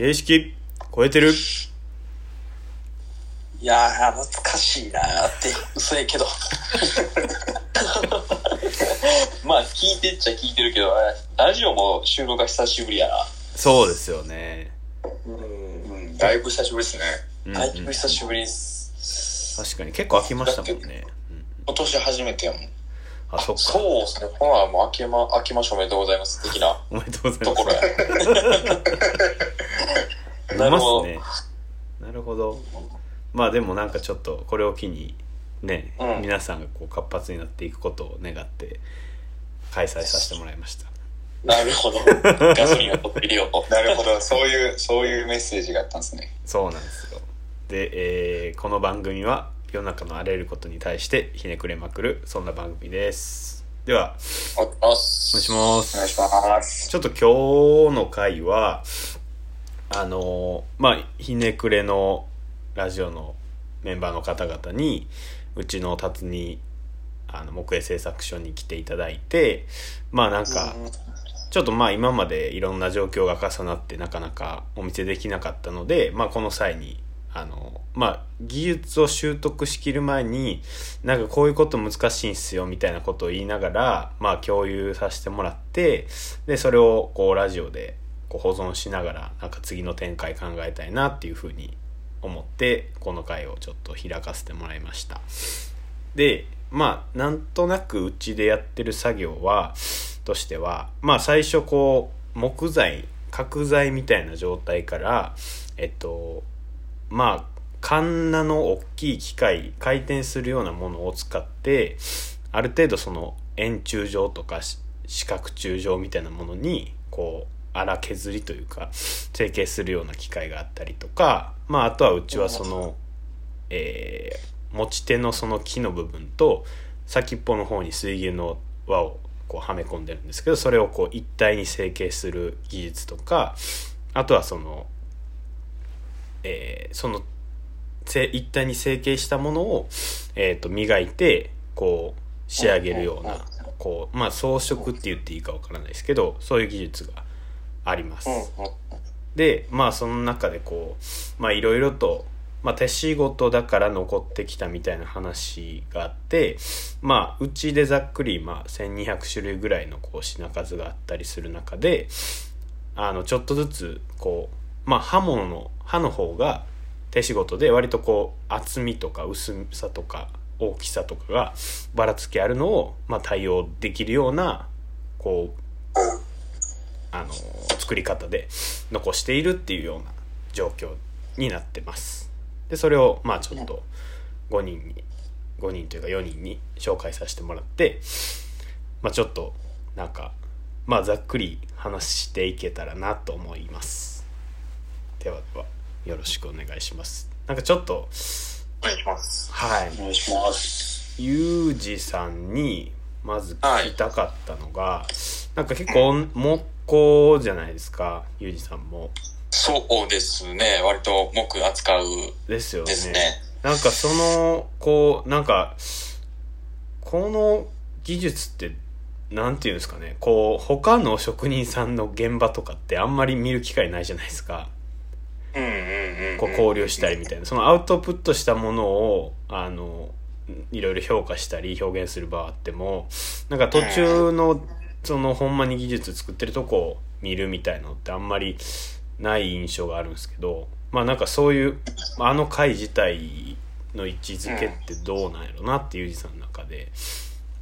形式超えてるいやー、懐かしいなーって、嘘やけど。まあ、聞いてっちゃ聞いてるけど、ラジオも収録が久しぶりやな。そうですよね。うん、だいぶ久しぶりですね。うんだいぶ久しぶりです。確かに結構飽きましたもんね。うん今年初めてやもん。あ、そっか。そうですね。ほな、もう、明けま、明けまし おめでとうございます。的なおめでとうございところや。ます。なるほどいますね。なるほど。まあでもなんかちょっとこれを機にね、うん皆さんがこう活発になっていくことを願って開催させてもらいました。なるほど。ガソリンを取って入れよ。なるほど、そういう、そういうメッセージがあったんですね。そうなんですよ。で、えーこの番組は世の中のあらゆることに対してひねくれまくるそんな番組です。では、お願いします。お願いしますお願いします。ちょっと今日の回は、あの、まあ、ひねくれのラジオのメンバーの方々に、うちの辰に、あの、木絵製作所に来ていただいて、まあなんか、ちょっとまあ今までいろんな状況が重なってなかなかお見せできなかったので、まあこの際に、あの、まあ技術を習得しきる前に、なんかこういうこと難しいんすよみたいなことを言いながら、まあ共有させてもらって、で、それをこうラジオでこう保存しながら、なんか次の展開考えたいなっていうふうに思って、この回をちょっと開かせてもらいました。でまあなんとなくうちでやってる作業はとしてはまあ最初こう木材角材みたいな状態からえっとまあカンナの大きい機械回転するようなものを使ってある程度その円柱状とか四角柱状みたいなものにこう荒削りというか成形するような機械があったりとかまああとはうちはそのえー持ち手のその木の部分と先っぽの方に水牛の輪をこうはめ込んでるんですけどそれをこう一体に成形する技術とかあとはその、えーそのせ一体に成形したものを、えー、と磨いてこう仕上げるようなこうまあ装飾って言っていいかわからないですけどそういう技術があります。でまあその中でこうまあいろいろと、まあ、手仕事だから残ってきたみたいな話があってまあうちでざっくり、まあ、1200種類ぐらいのこう品数があったりする中であのちょっとずつこうまあ刃物の刃の方が手仕事で割とこう厚みとか薄さとか大きさとかがばらつきあるのを、まあ、対応できるようなこうあの作り方で残しているっていうような状況になってます。でそれをまあちょっと5人に5人というか4人に紹介させてもらってまあちょっとなんかまあざっくり話していけたらなと思います。ではではよろしくお願いします。なんかちょっとお願いします。はい。お願いします。ゆうじさんにまず聞きたかったのが、なんか結構木工じゃないですかゆうじさんもそうですね。割と木扱うですよね。なんかそのこうなんかこの技術ってなんていうんですかねこう他の職人さんの現場とかってあんまり見る機会ないじゃないですかうんうんうん。こう交流したりみたいなそのアウトプットしたものをあのいろいろ評価したり表現する場はあってもなんか途中のそのほんまに技術作ってるとこを見るみたいのってあんまりない印象があるんですけどまあなんかそういうあの回自体の位置づけってどうなんやろなってユージさんの中で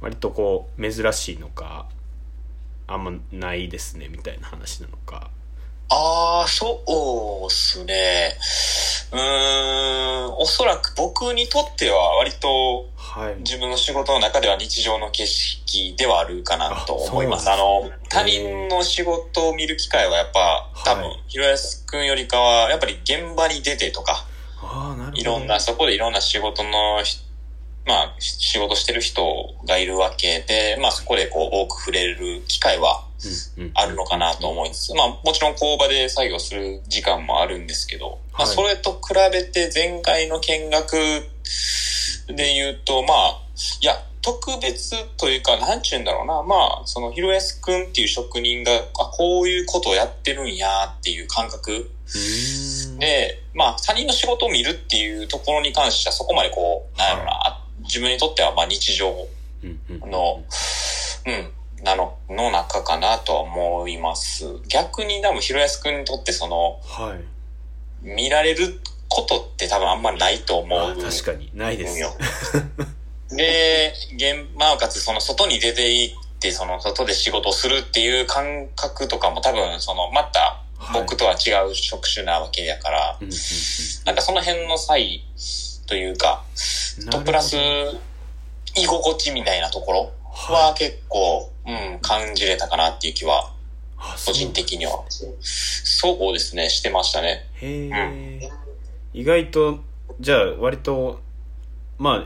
割とこう珍しいのかあんまないですねみたいな話なのか。ああ、そうっすね。うーん、おそらく僕にとっては割とはい自分の仕事の中では日常の景色ではあるかなと思います。ああの、他人の仕事を見る機会はやっぱ多分はい、ひろやすくんよりかは、やっぱり現場に出てとか、いろんな、そこでいろんな仕事のひ、まあ、し仕事してる人がいるわけで、まあそこでこう多く触れる機会はあるのかなと思いつつ、まあもちろん工場で作業する時間もあるんですけど、まあはい。それと比べて前回の見学で言うと、まあ、いや、特別というか、なんちゅうんだろうな。まあ、その、ひろやすくんっていう職人が、あ、こういうことをやってるんやっていう感覚で、まあ、他人の仕事を見るっていうところに関しては、そこまでこう、なんやろな、あ自分にとっては、まあ、日常の、うん、なの、の中かなとは思います。逆に、多分、ひろやすくんにとって、その、はい。見られることって多分あんまないと思う。あ確かに。ないです。で、現、なおかつその外に出て行って、その外で仕事をするっていう感覚とかも多分、そのまた僕とは違う職種なわけやから、うんうんうん。なんかその辺の差異というか、とプラス、居心地みたいなところはは結構、うん、感じれたかなっていう気は、個人的には。そうですね、してましたね。へえ、意外とじゃあ割とまあ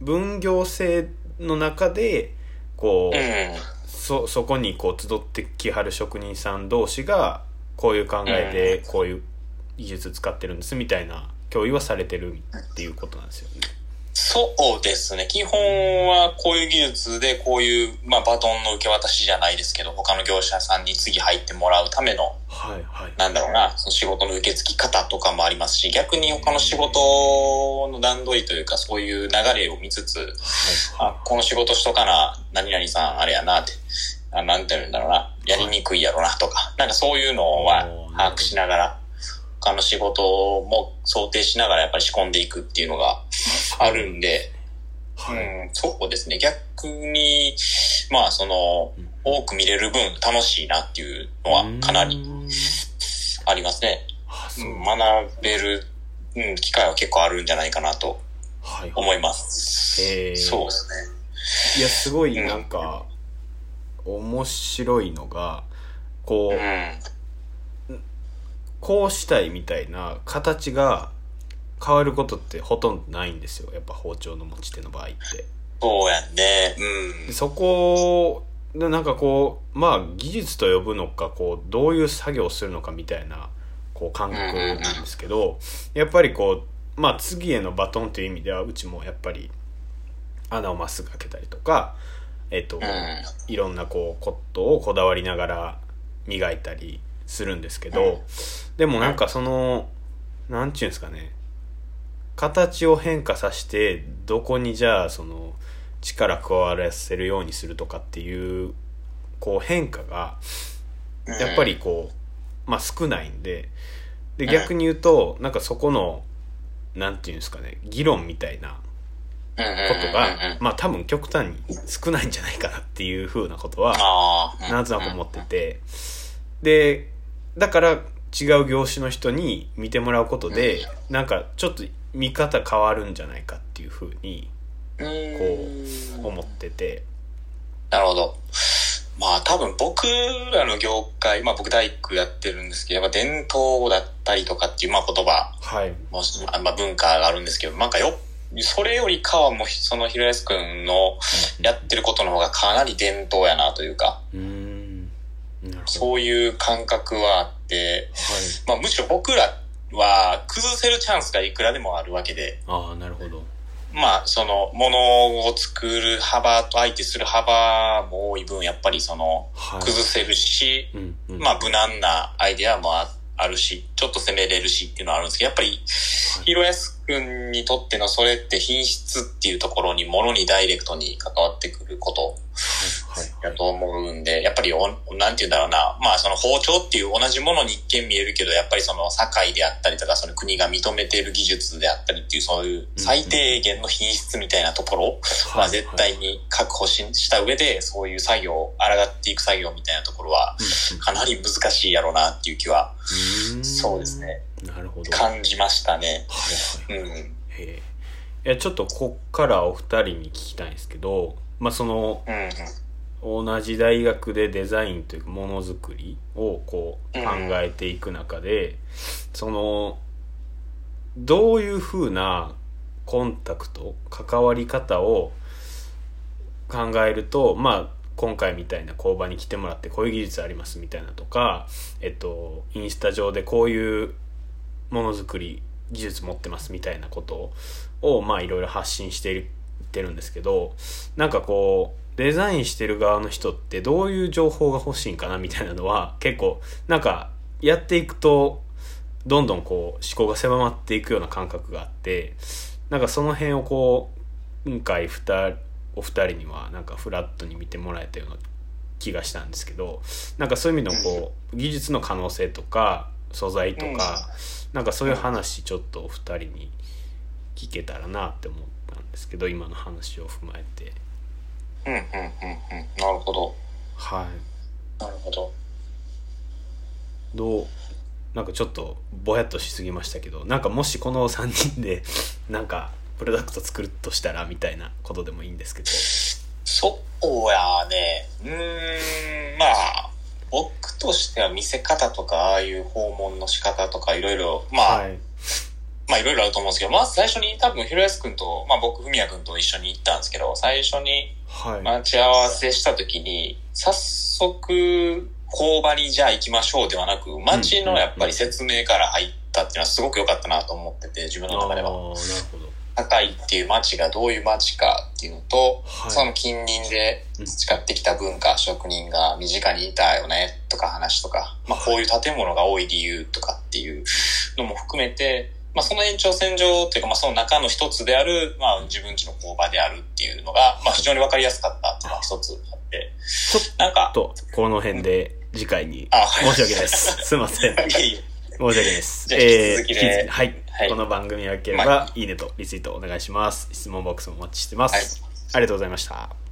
分業制の中でこう、うん。そそこにこう集ってきはる職人さん同士がこういう考えでこういう技術使ってるんですみたいな共有はされてるっていうことなんですよね。そうですね。基本はこういう技術でこういう、まあ、バトンの受け渡しじゃないですけど、他の業者さんに次入ってもらうための、はいはい。なんだろうな、その仕事の受け付き方とかもありますし、逆に他の仕事の段取りというか、そういう流れを見つつ、はあ、この仕事しとかな、何々さんあれやなって、あなんて言うんだろうな、やりにくいやろなとか、なんかそういうのは把握しながら、他の仕事も想定しながらやっぱり仕込んでいくっていうのがあるんで、いはい。うん、そうですね。逆に、まあ、その、多く見れる分楽しいなっていうのはかなりありますね。学べる、うん、機会は結構あるんじゃないかなとはい。思います。へーそうですね。いやすごいなんか面白いのがこう、うん。こうしたいみたいな形が変わることってほとんどないんですよやっぱ包丁の持ち手の場合って。そうやんね。うん。そこでなんかこうまあ技術と呼ぶのかこうどういう作業をするのかみたいなこう感覚なんですけどやっぱりこうまあ次へのバトンという意味ではうちもやっぱり穴をまっすぐ開けたりとかえっと、うん。いろんなこうコットをこだわりながら磨いたりするんですけど、うん。でもなんかそのなんちゅうんですかね。形を変化させてどこにじゃあその力加わらせるようにするとかっていうこう変化がやっぱりこう、まあ少ないんででうん。逆に言うとなんかそこのなんていうんですかね議論みたいなこことが、まあ多分極端に少ないんじゃないかなっていうふうなことは。なんとなく思ってて。でだから違う業種の人に見てもらうことでなんかちょっと見方変わるんじゃないかっていうふうにここ思ってて。なるほど。まあ多分僕らの業界、まあ僕大工やってるんですけど、やっぱ伝統だったりとかっていう、まあ言葉。はい。もし、まあまあ文化があるんですけど、なんかよ、それよりかはもうそのひろやすくんのやってることの方がかなり伝統やなというか、うーんそういう感覚はあって、はい。まあむしろ僕らは崩せるチャンスがいくらでもあるわけで、ああなるほど。まあ、その、ものを作る幅と相手する幅も多い分、やっぱりその、はい。崩せるし、うんうん。まあ、無難なアイデアもああるし、ちょっと攻めれるしっていうのはあるんですけど、やっぱり、ひろやすくんにとってのそれって品質っていうところに、ものにダイレクトに関わってくることはい。やと思うんで、やっぱりお、なんて言うんだろうな、まあその包丁っていう同じものに一見見えるけど、やっぱりその堺であったりとか、その国が認めている技術であったりっていう、そういう最低限の品質みたいなところは絶対に確保しした上で、そういう作業、抗っていく作業みたいなところは、かなり難しいやろうなっていう気は、そうですね、なるほど。感じましたね。はいはい。うん。へえ。ちょっとこっからお二人に聞きたいんですけどまあそのうん。同じ大学でデザインというかものづくりをこう考えていく中で、そのどういうふうなコンタクト関わり方を考えるとまあ今回みたいな工場に来てもらってこういう技術ありますみたいなとか、えっと、インスタ上でこういうものづくり技術持ってますみたいなことをまあいろいろ発信していってるんですけどなんかこうデザインしてる側の人ってどういう情報が欲しいんかなみたいなのは結構なんかやっていくとどんどんこう思考が狭まっていくような感覚があってなんかその辺をこう今回二人お二人にはなんかフラットに見てもらえたような気がしたんですけどなんかそういう意味のこう技術の可能性とか素材とか、なんかそういう話ちょっとお二人に聞けたらなって思ったんですけど今の話を踏まえてうんうんうんうん。なるほど。はいなるほど。どうなんかちょっとぼやっとしすぎましたけどなんかもしこの3人で なんかプロダクト作るとしたらみたいなことでもいいんですけどそうやね。うーん、まあ、僕としては見せ方とか、ああいう訪問の仕方とか、いろいろ、まあ、はいまあいろいろあると思うんですけど、まず最初に多分、ひろやすくんと、まあ僕、ふみやくんと一緒に行ったんですけど、最初にはい、待ち合わせした時に、早速、工場にじゃあ行きましょうではなく、街のやっぱり説明から入ったっていうのはすごく良かったなと思ってて、自分の中では。ああなるほど。高いっていう街がどういう街かっていうのと、はい。その近隣で培ってきた文化、職人が身近にいたよねとか話とか、まあこういう建物が多い理由とかっていうのも含めて、まあその延長線上っていうか、まあその中の一つである、まあ自分家の工場であるっていうのが、まあ非常にわかりやすかったっていうのが一つあって、ちょっなんか、とこの辺で次回にあ申し訳ないです。すいません。申し訳ないです。じゃあ引き続きで。引続きはい、はい。この番組が良ければ、まいいねとリツイートお願いします。質問ボックスもお待ちしてます。はい。ありがとうございました。